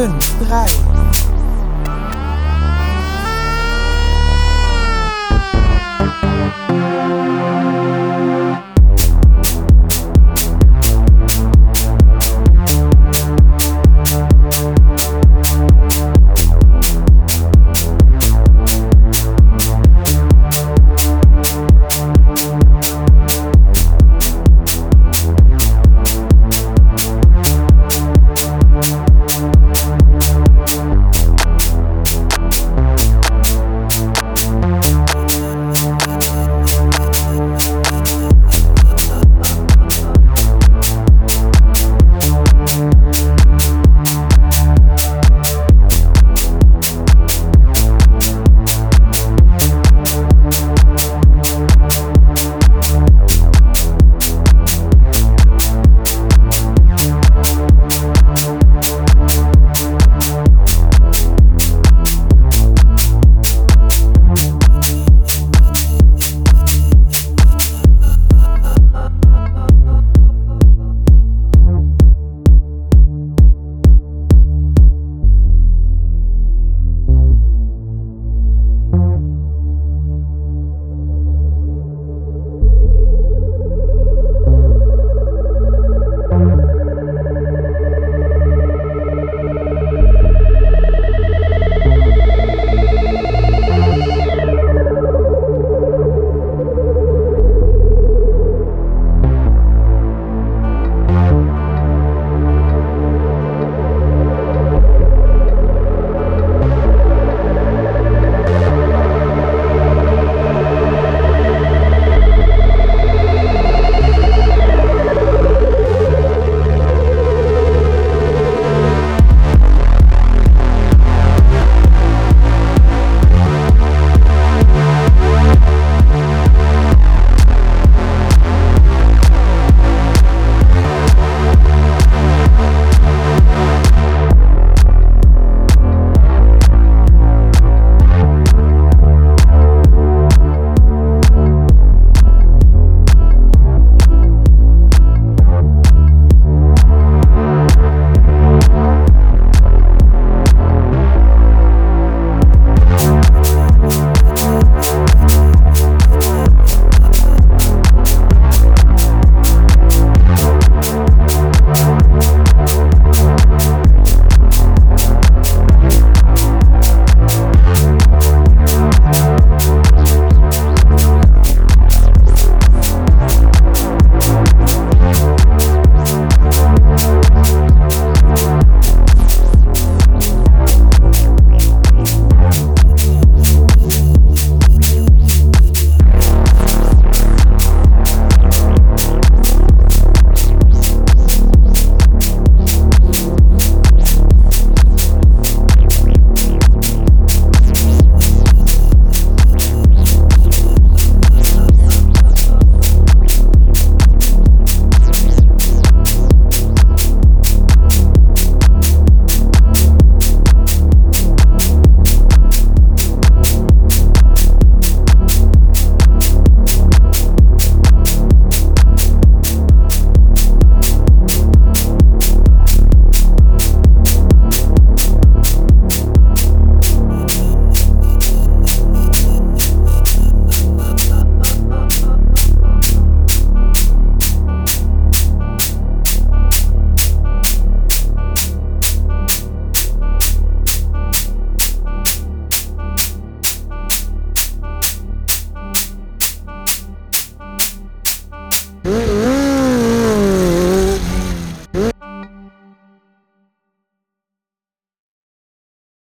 5, 3,